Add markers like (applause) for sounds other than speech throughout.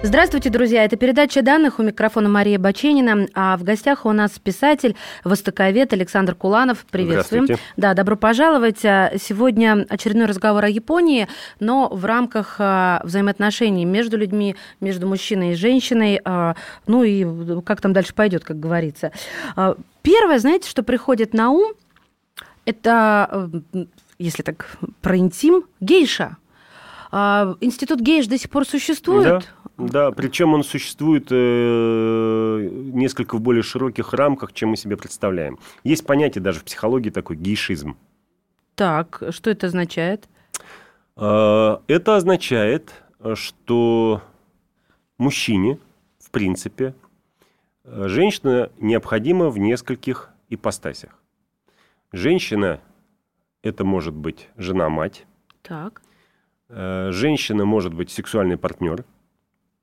Здравствуйте, друзья. Это передача данных. У микрофона Мария Баченина. А в гостях у нас писатель, востоковед Александр Куланов. Приветствуем. Да, добро пожаловать. А, сегодня очередной разговор о Японии, но в рамках а, взаимоотношений между людьми, между мужчиной и женщиной. А, ну и как там дальше пойдет, как говорится. Первое, знаете, что приходит на ум, это, если так про интим, гейша. Институт гейш до сих пор существует? Да. Да, причем он существует э, несколько в более широких рамках, чем мы себе представляем. Есть понятие даже в психологии такой гейшизм. Так, что это означает? Э, это означает, что мужчине, в принципе, женщина необходима в нескольких ипостасях. Женщина – это может быть жена-мать. Так. Э, женщина может быть сексуальный партнер –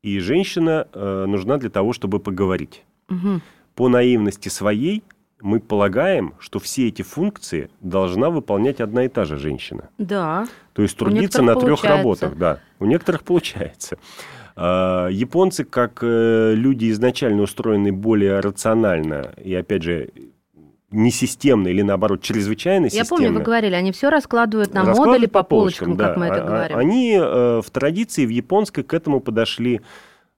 и женщина э, нужна для того, чтобы поговорить. Угу. По наивности своей мы полагаем, что все эти функции должна выполнять одна и та же женщина. Да. То есть трудиться на трех работах, да. У некоторых получается. А, японцы, как э, люди изначально устроены более рационально и, опять же, не системно или наоборот чрезвычайно системно. Я помню, вы говорили, они все раскладывают на модули по, по полочкам, полочкам да. как мы это а, говорим. Они э, в традиции в японской к этому подошли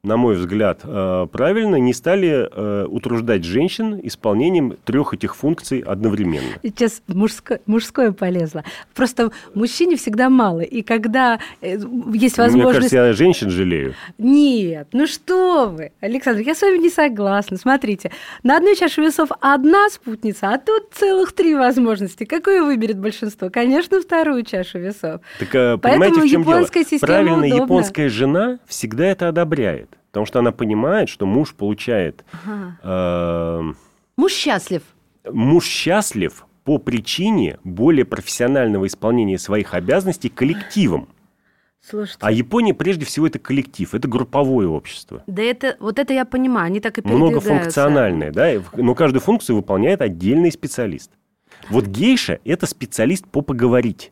на мой взгляд, э, правильно, не стали э, утруждать женщин исполнением трех этих функций одновременно. Сейчас мужское, мужское полезло. Просто мужчине всегда мало. И когда э, есть возможность... Мне кажется, я женщин жалею. Нет, ну что вы, Александр, я с вами не согласна. Смотрите, на одной чаше весов одна спутница, а тут целых три возможности. Какую выберет большинство? Конечно, вторую чашу весов. Так, Поэтому понимаете, в чем японская дело? система Правильно, удобна. японская жена всегда это одобряет. Потому что она понимает, что муж получает... Ага. Э, муж счастлив. Муж счастлив по причине более профессионального исполнения своих обязанностей коллективом. Слушайте. А Япония прежде всего это коллектив, это групповое общество. Да это, вот это я понимаю, они так и Многофункциональное, да, но каждую функцию выполняет отдельный специалист. Вот гейша – это специалист по поговорить.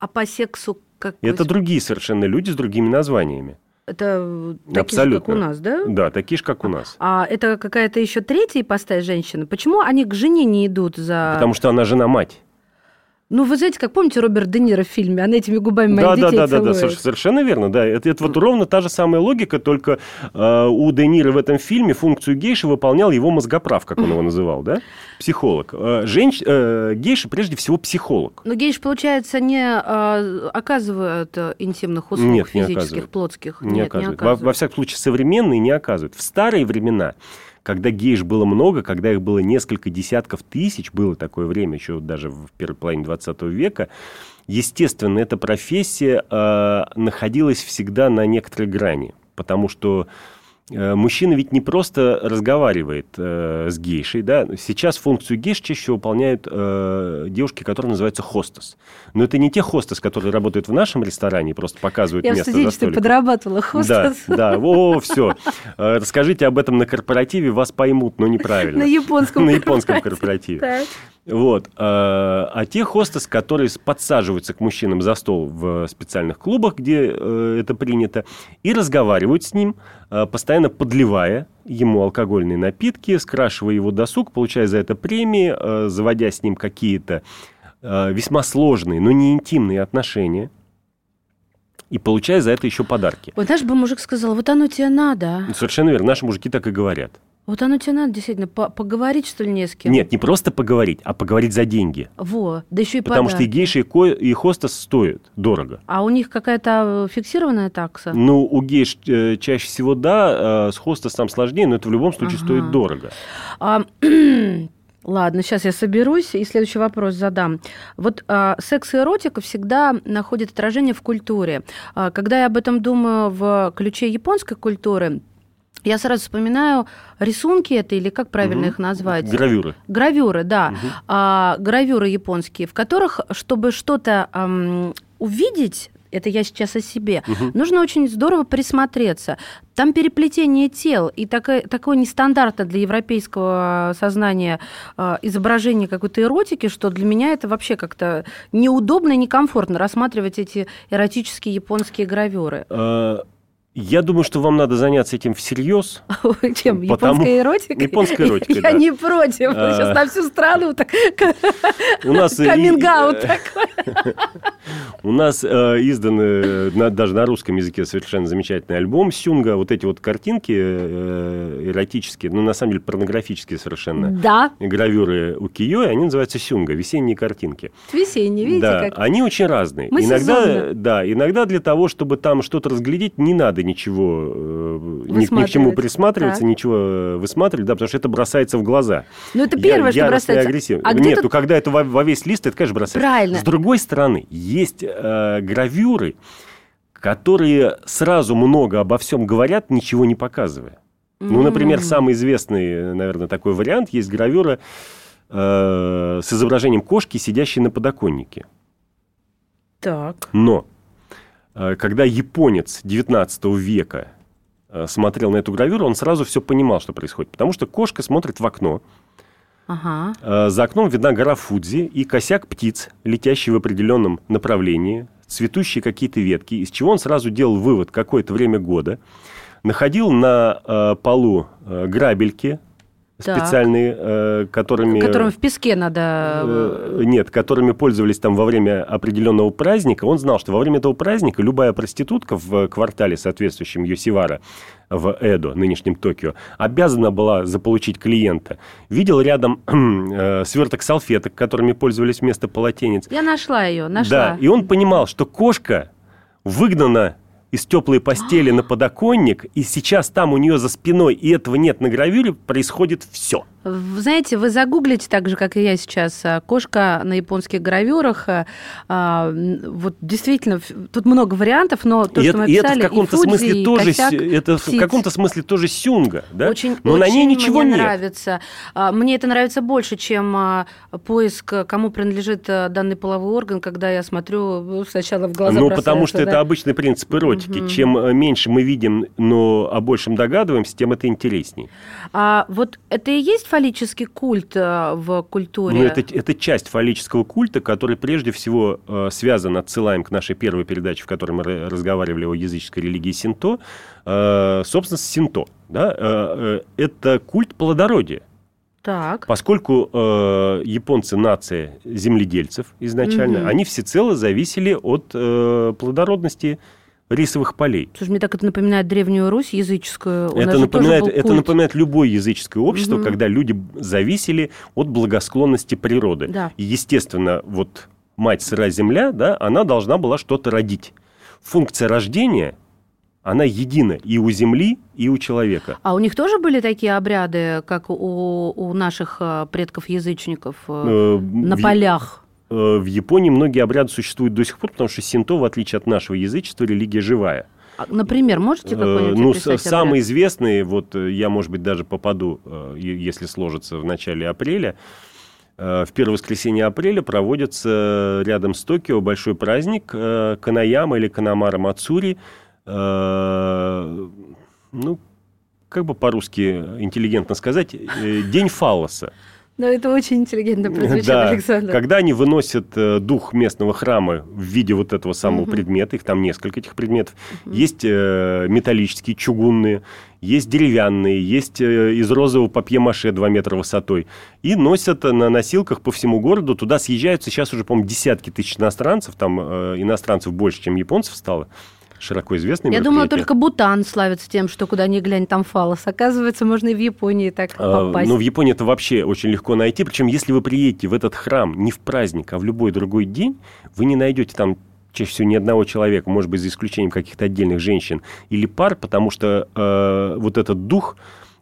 А по сексу как? Это другие совершенно люди с другими названиями. Это такие Абсолютно. же, как у нас, да? Да, такие же, как у нас. А это какая-то еще третья ипостась женщины? Почему они к жене не идут за... Потому что она жена-мать. Ну, вы знаете, как помните Роберт Де Ниро в фильме? Она этими губами моих да, детей да, да, целует. да, да, совершенно верно. Да. Это, это вот ровно та же самая логика, только э, у Де Ниро в этом фильме функцию гейши выполнял его мозгоправ, как он его называл, да? Психолог. Э, женщ... э, гейша прежде всего психолог. Но гейш, получается, не э, оказывают интимных услуг Нет, физических, оказывают. плотских? Не Нет, оказывают. Не оказывают. Во, во всяком случае, современные не оказывают. В старые времена когда гейш было много, когда их было несколько десятков тысяч, было такое время еще даже в первой половине 20 века, естественно, эта профессия э, находилась всегда на некоторой грани, потому что мужчина ведь не просто разговаривает э, с гейшей, да, сейчас функцию гейш чаще выполняют э, девушки, которые называются хостес. Но это не те хостес, которые работают в нашем ресторане, просто показывают Я место за столиком. подрабатывала хостес. Да, да, о, все. Э, расскажите об этом на корпоративе, вас поймут, но неправильно. На японском На японском корпоративе. Вот. А, а те хостес, которые подсаживаются к мужчинам за стол в специальных клубах, где э, это принято, и разговаривают с ним, э, постоянно подливая ему алкогольные напитки, скрашивая его досуг, получая за это премии, э, заводя с ним какие-то весьма сложные, но не интимные отношения – и получая за это еще подарки. Вот наш бы мужик сказал, вот оно тебе надо. Совершенно верно, наши мужики так и говорят. Вот оно тебе надо действительно поговорить, что ли, не с кем? Нет, не просто поговорить, а поговорить за деньги. Во, да еще и Потому подарки. что и гейши, и, ко- и хостес стоят дорого. А у них какая-то фиксированная такса? Ну, у гейш э, чаще всего да, э, с хостесом сложнее, но это в любом случае ага. стоит дорого. А, (clears throat) Ладно, сейчас я соберусь и следующий вопрос задам. Вот а, секс и эротика всегда находят отражение в культуре. А, когда я об этом думаю в ключе японской культуры, я сразу вспоминаю рисунки это или как правильно угу. их назвать? Гравюры. Гравюры, да. Угу. А, гравюры японские, в которых, чтобы что-то эм, увидеть, это я сейчас о себе, угу. нужно очень здорово присмотреться. Там переплетение тел и такое, такое нестандартное для европейского сознания э, изображение какой-то эротики, что для меня это вообще как-то неудобно и некомфортно рассматривать эти эротические японские гравюры. Я думаю, что вам надо заняться этим всерьез. (laughs) Чем? Потому... Японской эротикой? Японской эротикой, (laughs) Я да. не против. А... Сейчас на всю страну так... У нас... каминг такой. У нас э, издан (laughs) э, даже на русском языке совершенно замечательный альбом Сюнга. Вот эти вот картинки э, эротические, ну, на самом деле, порнографические совершенно. Да. Гравюры у Кио, они называются Сюнга, весенние картинки. Весенние, видите да, как? они очень разные. Мы иногда, да, иногда для того, чтобы там что-то разглядеть, не надо ничего, ни, ни к чему присматриваться, так. ничего высматривать, да, потому что это бросается в глаза. Ну, это первое, я, что бросается. Агрессивно. А Нет, ну, когда это во, во весь лист, это, конечно, бросается. Правильно. С другой стороны, есть э, гравюры, которые сразу много обо всем говорят, ничего не показывая. Ну, например, самый известный, наверное, такой вариант есть гравюра э, с изображением кошки, сидящей на подоконнике. Так. Но э, когда японец 19 века э, смотрел на эту гравюру, он сразу все понимал, что происходит. Потому что кошка смотрит в окно, Ага. Э, за окном видна гора Фудзи и косяк птиц, летящий в определенном направлении, цветущие какие-то ветки, из чего он сразу делал вывод какое-то время года, находил на э, полу э, грабельки специальные, э, которыми... Которым в песке надо... Э, нет, которыми пользовались там во время определенного праздника. Он знал, что во время этого праздника любая проститутка в квартале, соответствующем Йосивара, в Эдо, нынешнем Токио, обязана была заполучить клиента. Видел рядом (clears throat) э, сверток салфеток, которыми пользовались вместо полотенец. Я нашла ее, нашла. Да, и он понимал, что кошка выгнана из теплой постели на подоконник, и сейчас там у нее за спиной, и этого нет на гравюре, происходит все. Знаете, вы загуглите так же, как и я сейчас, а, кошка на японских гравюрах. А, а, вот действительно, тут много вариантов, но то, и что это, мы описали, это в каком-то смысле тоже, косяк, это птиц. в каком-то смысле тоже сюнга, да? Очень, но очень на ней ничего мне нет. нравится. Мне это нравится больше, чем поиск, кому принадлежит данный половой орган, когда я смотрю ну, сначала в глаза. Ну, потому что да? это обычный принцип эротики. Угу. Чем э, меньше мы видим, но о большем догадываемся, тем это интересней. А вот это и есть фаллический культ э, в культуре? Ну, это, это часть фаллического культа, который прежде всего э, связан, отсылаем к нашей первой передаче, в которой мы разговаривали о языческой религии синто, э, собственно, синто. Да? Это культ плодородия. Так. Поскольку э, японцы нация земледельцев изначально, угу. они всецело зависели от э, плодородности рисовых полей. Слушай, мне так это напоминает Древнюю Русь языческую. У это, напоминает, это напоминает любое языческое общество, угу. когда люди зависели от благосклонности природы. Да. И, естественно, вот мать сырая земля, да, она должна была что-то родить. Функция рождения она едина и у земли, и у человека. А у них тоже были такие обряды, как у, у наших э, предков-язычников э, э на в... полях? Э, в Японии многие обряды существуют до сих пор, потому что синто, в отличие от нашего язычества, религия живая. А, например, можете какой-нибудь Ну, самый известный, вот э, я, может быть, даже попаду, э, если сложится в начале апреля, в первое воскресенье апреля проводится рядом с Токио большой праздник Канаяма или Канамара Мацури. Ну, как бы по-русски интеллигентно сказать, День фалоса. Но это очень интеллигентно прозвучит, (laughs) да, Александр. Когда они выносят э, дух местного храма в виде вот этого самого угу. предмета, их там несколько этих предметов, угу. есть э, металлические, чугунные, есть деревянные, есть э, из розового папье-маше 2 метра высотой. И носят на носилках по всему городу. Туда съезжаются сейчас уже, по-моему, десятки тысяч иностранцев. Там э, иностранцев больше, чем японцев стало широко известное Я думала, только Бутан славится тем, что куда ни глянь, там фалос. Оказывается, можно и в Японии так а, попасть. Ну, в Японии это вообще очень легко найти. Причем, если вы приедете в этот храм не в праздник, а в любой другой день, вы не найдете там чаще всего ни одного человека, может быть, за исключением каких-то отдельных женщин или пар, потому что э, вот этот дух,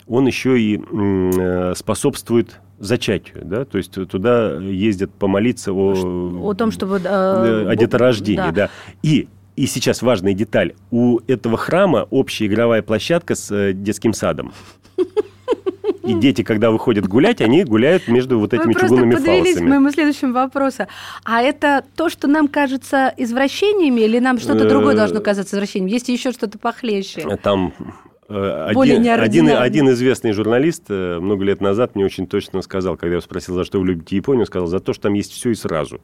он еще и э, способствует зачатию, да, то есть туда ездят помолиться о, о том, чтобы э, о деторождении, да. да. И и сейчас важная деталь. У этого храма общая игровая площадка с э, детским садом. И дети, когда выходят гулять, они гуляют между вот этими Вы чугунными просто подвелись фалосами. к моему следующему вопросу. А это то, что нам кажется извращениями, или нам что-то другое должно казаться извращением? Есть еще что-то похлеще? Там э, Более один, один, один известный журналист э, много лет назад мне очень точно сказал, когда я его спросил, за что вы любите Японию, он сказал, за то, что там есть все и сразу.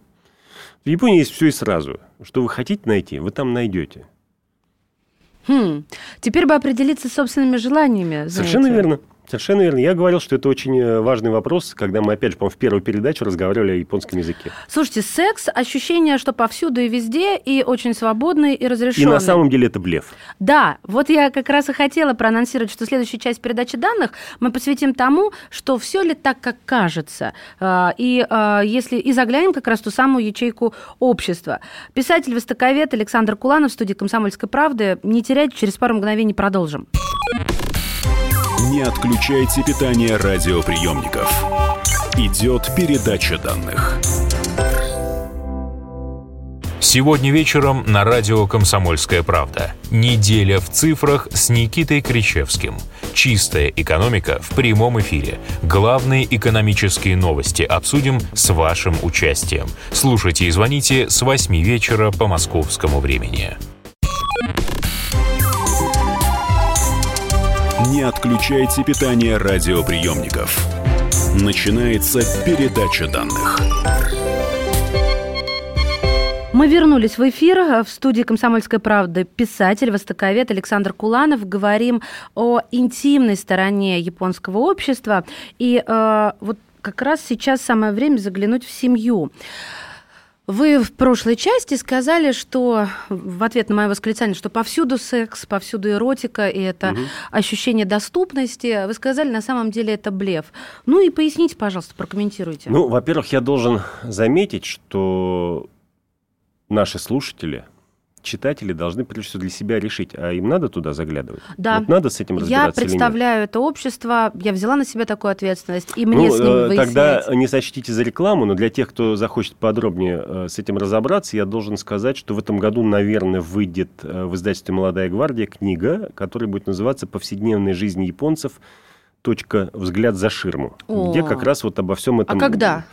В Японии есть все и сразу. Что вы хотите найти, вы там найдете. Хм. Теперь бы определиться с собственными желаниями. Совершенно знаете. верно. Совершенно верно. Я говорил, что это очень э, важный вопрос, когда мы, опять же, по-моему, в первую передачу разговаривали о японском языке. Слушайте, секс, ощущение, что повсюду и везде, и очень свободный, и И разрешенный. на самом деле это блеф. Да, вот я как раз и хотела проанонсировать, что следующая часть передачи данных мы посвятим тому, что все ли так, как кажется, А, и а, если и заглянем как раз в ту самую ячейку общества. Писатель, востоковед Александр Куланов студии «Комсомольской правды». Не теряйте, через пару мгновений продолжим. Не отключайте питание радиоприемников. Идет передача данных. Сегодня вечером на радио «Комсомольская правда». Неделя в цифрах с Никитой Кричевским. Чистая экономика в прямом эфире. Главные экономические новости обсудим с вашим участием. Слушайте и звоните с 8 вечера по московскому времени. Не отключайте питание радиоприемников. Начинается передача данных. Мы вернулись в эфир. В студии «Комсомольской правды» писатель, востоковед Александр Куланов. Говорим о интимной стороне японского общества. И э, вот как раз сейчас самое время заглянуть в семью. Вы в прошлой части сказали, что в ответ на мое восклицание, что повсюду секс, повсюду эротика, и это Мгм. ощущение доступности. Вы сказали, на самом деле это блеф. Ну и поясните, пожалуйста, прокомментируйте. Ну, во-первых, я должен заметить, что наши слушатели, читатели должны прежде всего для себя решить, а им надо туда заглядывать? Да. Вот надо с этим Я разбираться нет? представляю это общество, я взяла на себя такую ответственность, и мне Ну, с ним э, выяснять. тогда не сочтите за рекламу, но для тех, кто захочет подробнее э, с этим разобраться, я должен сказать, что в этом году, наверное, выйдет э, в издательстве «Молодая гвардия» книга, которая будет называться «Повседневная жизнь японцев. Точка взгляд за ширму», О. где как раз вот обо всем А этом... когда?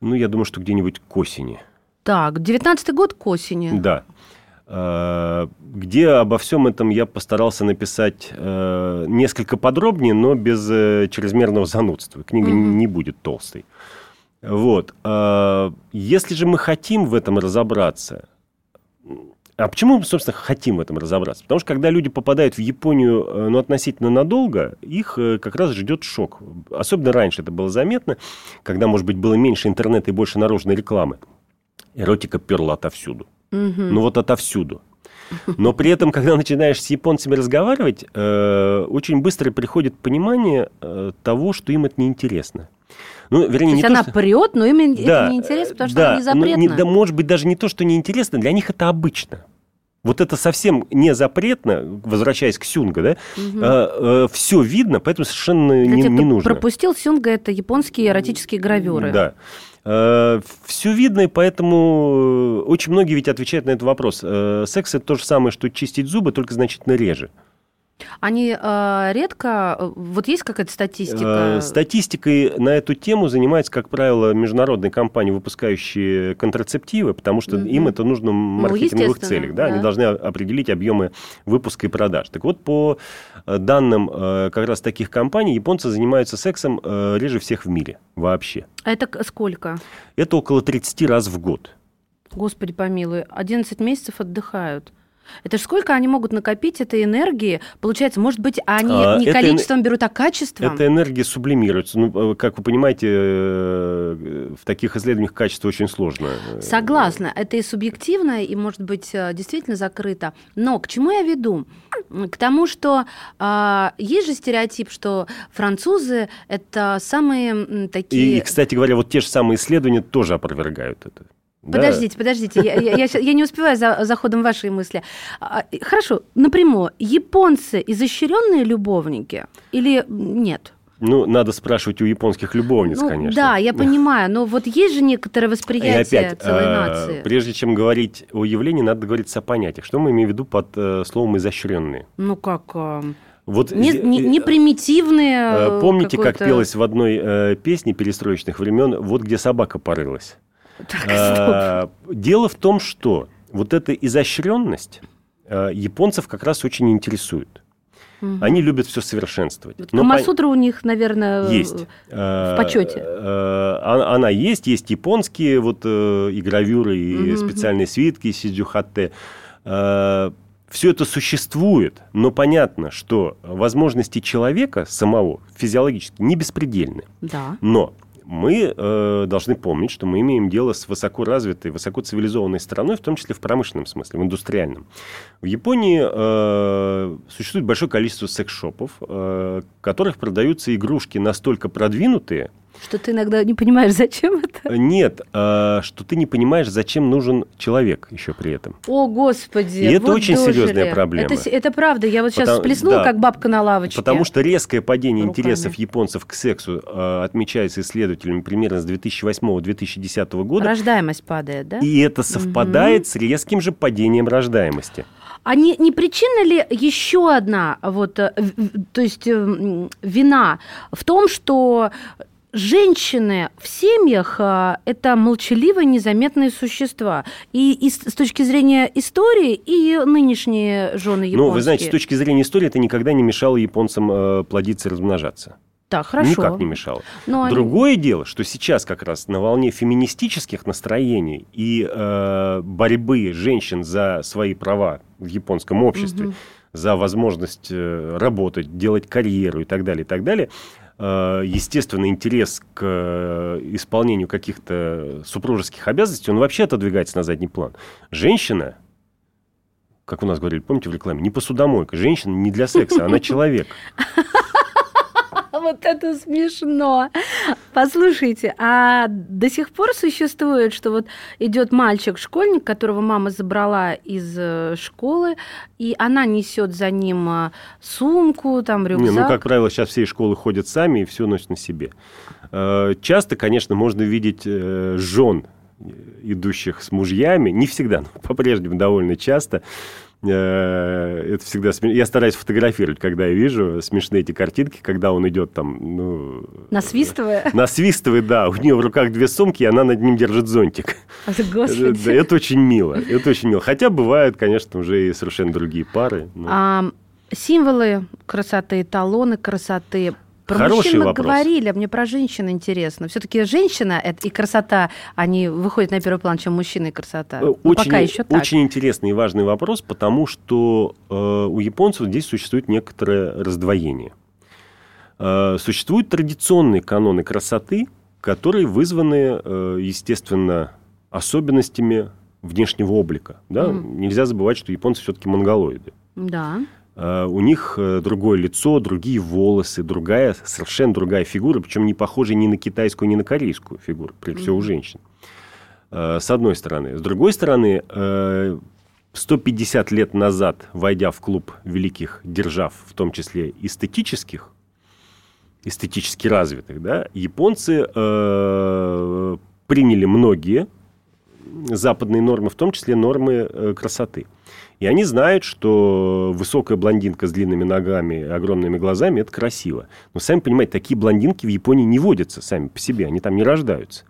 Ну, я думаю, что где-нибудь к осени. Так, 19-й год к осени. Да. Э, Где обо всем этом я постарался написать э, несколько подробнее, но без э, чрезмерного занудства. Книга не будет толстой. Вот. Если же мы хотим в этом разобраться, а почему мы, собственно, хотим в этом разобраться? Потому что когда люди попадают в Японию ну, относительно надолго, их как раз ждет шок. Особенно раньше это было заметно, когда, может быть, было меньше интернета и больше наружной рекламы. Эротика перла отовсюду. Мгм. Ну вот отовсюду. Но при этом, когда начинаешь с японцами разговаривать, э, очень быстро приходит понимание э, того, что им это неинтересно. Ну, вернее, То не то, она что- прет, но им это Да, неинтересно, потому что да, она не ну, запретна. не- да, может быть, даже не то, что неинтересно, для них это обычно. Вот это совсем не запретно, возвращаясь к Сюнга, да, все видно, поэтому совершенно Для не, не нужно. пропустил, сюнга – это японские эротические гравюры. Да. Все видно, и поэтому э, очень многие ведь отвечают на этот вопрос. Э, Секс это то же самое, что чистить зубы, только значительно реже. Они э, редко... э, Вот есть какая-то статистика? Э, Статистикой на эту тему занимаются, как правило, международные компании, выпускающие контрацептивы, потому что. Ну, им это нужно в маркетинговых естественно, целях. Да? Они да. должны определить объемы выпуска и продаж. Так вот, по э, данным э, как раз таких компаний, японцы занимаются сексом э, реже всех в мире вообще. А это сколько? Это около 30 раз в год. Господи помилуй, 11 месяцев отдыхают. Это ж сколько они могут накопить этой энергии? Получается, может быть, они А, не это количеством берут, а качеством? Эта энергия сублимируется. Ну, э, как вы понимаете, э, в таких исследованиях качество очень сложно. э, Согласна, это и субъективно, и, может быть, э, действительно закрыто. Но к чему я веду? К тому, что а, есть же стереотип, что французы – это самые такие... и, кстати говоря, вот те же самые исследования тоже опровергают это. Да. Подождите, подождите, я, я- я я не успеваю за, за ходом вашей мысли. А, Хорошо, напрямую, японцы изощренные любовники или нет? Ну, надо спрашивать у японских любовниц, Ну, конечно. Да, я понимаю, но вот есть же некоторое И восприятие опять, целой э, нации. прежде чем говорить о явлении, надо говорить о понятиях. Что мы имеем в виду под э, словом «изощренные»? Ну как? а, Вот, не, не, не примитивные. Помните, как пелось в одной э, песне перестроечных времен «Вот где собака порылась»? Так, а, дело в том, что вот эта изощренность э, японцев как раз очень интересует. Угу. Они любят все совершенствовать. Вот Камасутра пон... у них, наверное, есть. в почете. Э, она есть, есть японские вот э, и гравюры, и угу. специальные свитки, сидзюхатте. Все это существует, но понятно, что возможности человека самого физиологически не беспредельны. Да. Но мы э, должны помнить, что мы имеем дело с высоко развитой, высоко цивилизованной страной, в том числе в промышленном смысле, в индустриальном. В Японии э, существует большое количество секс-шопов, э, в которых продаются игрушки настолько продвинутые, что ты иногда не понимаешь, зачем это? Нет, а, что ты не понимаешь, зачем нужен человек еще при этом. О, Господи! И это вот очень дожили. серьезная проблема. Это, это правда. Я вот сейчас Потому, всплеснула, да, как бабка на лавочке. Потому что резкое падение руками. интересов японцев к сексу а, отмечается исследователями примерно с 2008-2010 года. Рождаемость падает, да? И это совпадает угу. с резким же падением рождаемости. А не, не причина ли еще одна, вот, э, то есть э, вина в том, что женщины в семьях а, – это молчаливые, незаметные существа. И, и с точки зрения истории, и нынешние жены японские. Ну, вы знаете, с точки зрения истории это никогда не мешало японцам э, плодиться и размножаться. Да, хорошо. Никак не мешало. Но Другое они... дело, что сейчас как раз на волне феминистических настроений и э, борьбы женщин за свои права в японском обществе, угу. за возможность э, работать, делать карьеру и так далее, и так далее – естественный интерес к э, исполнению каких-то супружеских обязанностей, он вообще отодвигается на задний план. Женщина, как у нас говорили, помните в рекламе, не посудомойка. Женщина не для секса, она (laughs) человек. Вот это смешно. Послушайте, а до сих пор существует, что вот идет мальчик-школьник, которого мама забрала из э, школы, и она несет за ним э, сумку, там рюкзак. Не, ну, как правило, сейчас все школы ходят сами и все носят на себе. Э, часто, конечно, можно видеть жен идущих с мужьями, не всегда, но (laughs) по-прежнему довольно часто, это всегда смеш... Я стараюсь фотографировать, когда я вижу смешные эти картинки, когда он идет там, ну... Насвистывая? Насвистывает, да. У нее в руках две сумки, и она над ним держит зонтик. Господи. Да, это очень мило. Это очень мило. Хотя бывают, конечно, уже и совершенно другие пары. Но... А, символы красоты, эталоны красоты про Хороший мужчин мы вопрос. говорили, а мне про женщин интересно. Все-таки женщина и красота, они выходят на первый план, чем мужчина и красота. Очень, Но пока еще так. Очень интересный и важный вопрос, потому что э, у японцев здесь существует некоторое раздвоение. Э, существуют традиционные каноны красоты, которые вызваны, э, естественно, особенностями внешнего облика. Да? Mm. Нельзя забывать, что японцы все-таки монголоиды. Да. Э, у них э, другое лицо, другие волосы, другая, совершенно другая фигура, причем не похожая ни на китайскую, ни на корейскую фигуру, прежде всего у женщин. Э, с одной стороны. С другой стороны, 150 лет назад, войдя в клуб великих держав, в том числе эстетических, эстетически развитых, да, японцы приняли многие западные нормы, в том числе нормы красоты. И они знают, что высокая блондинка с длинными ногами огромными глазами – это красиво. Но, сами понимаете, такие блондинки в Японии не водятся сами по себе, они там не рождаются.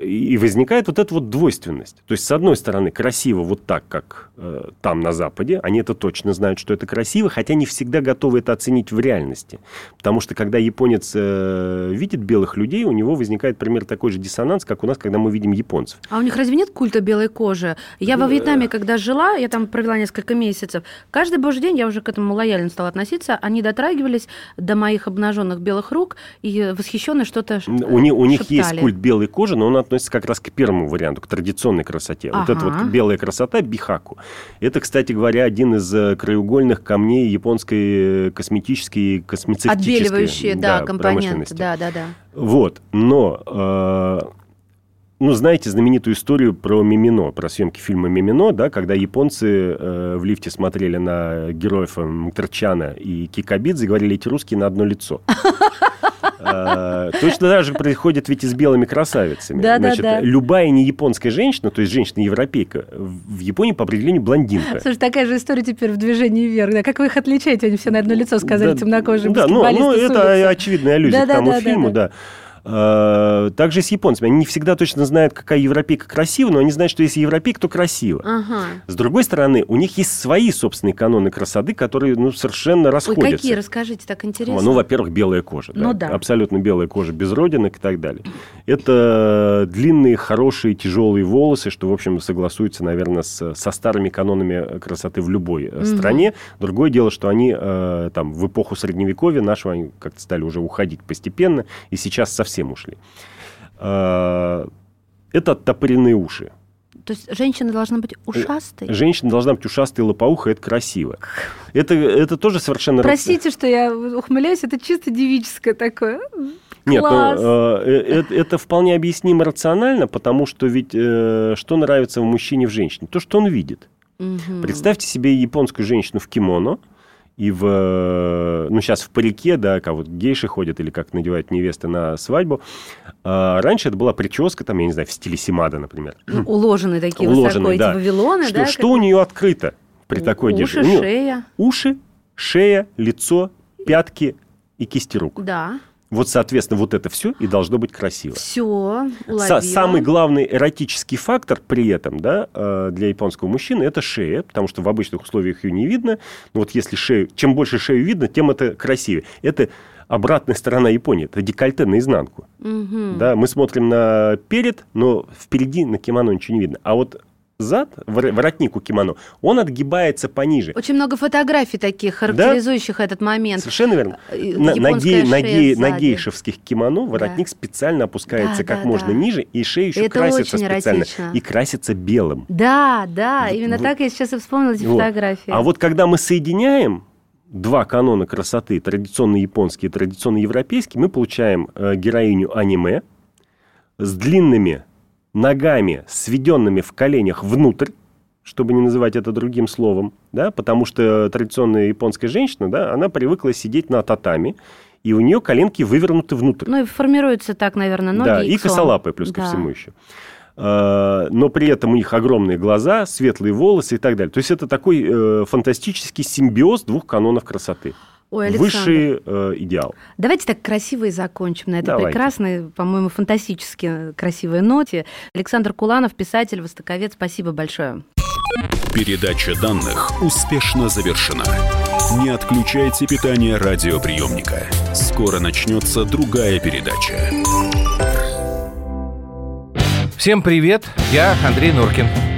И возникает вот эта вот двойственность. То есть, с одной стороны, красиво вот так, как э, там на Западе. Они это точно знают, что это красиво, хотя не всегда готовы это оценить в реальности. Потому что, когда японец э, видит белых людей, у него возникает пример такой же диссонанс, как у нас, когда мы видим японцев. А у них разве нет культа белой кожи? Я во Вьетнаме, когда жила, я там провела несколько месяцев, каждый божий день я уже к этому лояльно стала относиться, они дотрагивались до моих обнаженных белых рук и восхищенно что-то У, не, у них есть культ белой кожи, но он относится как раз к первому варианту, к традиционной красоте. Ага. Вот эта вот белая красота, бихаку. Это, кстати говоря, один из э, краеугольных камней японской э, косметической и космецевтической Отбеливающие, да, да компоненты. Да, да, да. Вот, но... Э, ну, знаете знаменитую историю про Мимино, про съемки фильма Мимино, да, когда японцы э, в лифте смотрели на героев Мкрчана и Кикабидзе и говорили, эти русские на одно лицо. А, точно так же происходит ведь и с белыми красавицами. Да, да, да. Любая не японская женщина, то есть женщина-европейка, в Японии по определению блондинка. Слушай, такая же история теперь в движении вверх. Да? Как вы их отличаете? Они все на одно лицо сказали, темнокожие Да, ну, ну это очевидная аллюзия к тому фильму, да. Э, также с японцами. Они не всегда точно знают, какая европейка красива, но они знают, что если европейка, то красиво. Ага. С другой стороны, у них есть свои собственные каноны красоты, которые ну, совершенно расходятся. Ой, какие? Расскажите, так интересно. Ну, во-первых, белая кожа. Ну, да. да. Абсолютно белая кожа, без родинок и так далее. Это длинные, хорошие, тяжелые волосы, что, в общем, согласуется, наверное, с, со старыми канонами красоты в любой угу. стране. Другое дело, что они э, там в эпоху Средневековья нашего они как-то стали уже уходить постепенно, и сейчас совсем совсем ушли. А, это оттопыренные уши. То есть женщина должна быть ушастой? Женщина должна быть ушастой и лопоухой, это красиво. (laughs) Это, это тоже совершенно... Простите, что я ухмыляюсь, это чисто девическое такое. Нет, ну, э, это, это вполне объяснимо рационально, потому что ведь э, что нравится в мужчине в женщине? То, что он видит. Угу. Представьте себе японскую женщину в кимоно, и в, ну, сейчас в парике, да, как вот гейши ходят или как надевают невесты на свадьбу. А раньше это была прическа, там, я не знаю, в стиле Симада, например. Ну, уложенные такие Уложенные, высоко, да. эти вавилоны, что, да? Что как... у нее открыто при такой одежде? Уши, шея. Уши, шея, лицо, пятки и кисти рук. Да. Вот, соответственно, вот это все и должно быть красиво. Все, уловила. Самый главный эротический фактор при этом, да, э, для японского мужчины, это шея, потому что в обычных условиях ее не видно. Но вот если шею, чем больше шею видно, тем это красивее. Это обратная сторона Японии, это декольте наизнанку. Угу. Да, мы смотрим на перед, но впереди на кимоно ничего не видно. А вот зад, воротник у кимоно, он отгибается пониже. Очень много фотографий таких, характеризующих да? этот момент. Совершенно верно. Э, на, на, гей, на, гей, на гейшевских кимоно воротник да. специально опускается да, как да, можно да. ниже, и шея еще это красится специально. Эротично. И красится белым. Да, да, именно вот. так я сейчас и вспомнила эти вот. фотографии. А вот когда мы соединяем два канона красоты, традиционно японский и традиционно европейский, мы получаем э, героиню аниме с длинными ногами, сведенными в коленях внутрь, чтобы не называть это другим словом, да, потому что традиционная японская женщина, да, она привыкла сидеть на татами, и у нее коленки вывернуты внутрь. Ну и формируются так, наверное, ноги. Да, и, и косолапые плюс да. ко всему еще. А, но при этом у них огромные глаза, светлые волосы и так далее. То есть это такой э, фантастический симбиоз двух канонов красоты. Ой, Высший э, идеал. Давайте так красиво и закончим на этой Давайте. прекрасной, по-моему, фантастически красивой ноте. Александр Куланов, писатель, востоковед, спасибо большое. Передача данных успешно завершена. Не отключайте питание радиоприемника. Скоро начнется другая передача. Всем привет, я Андрей Норкин.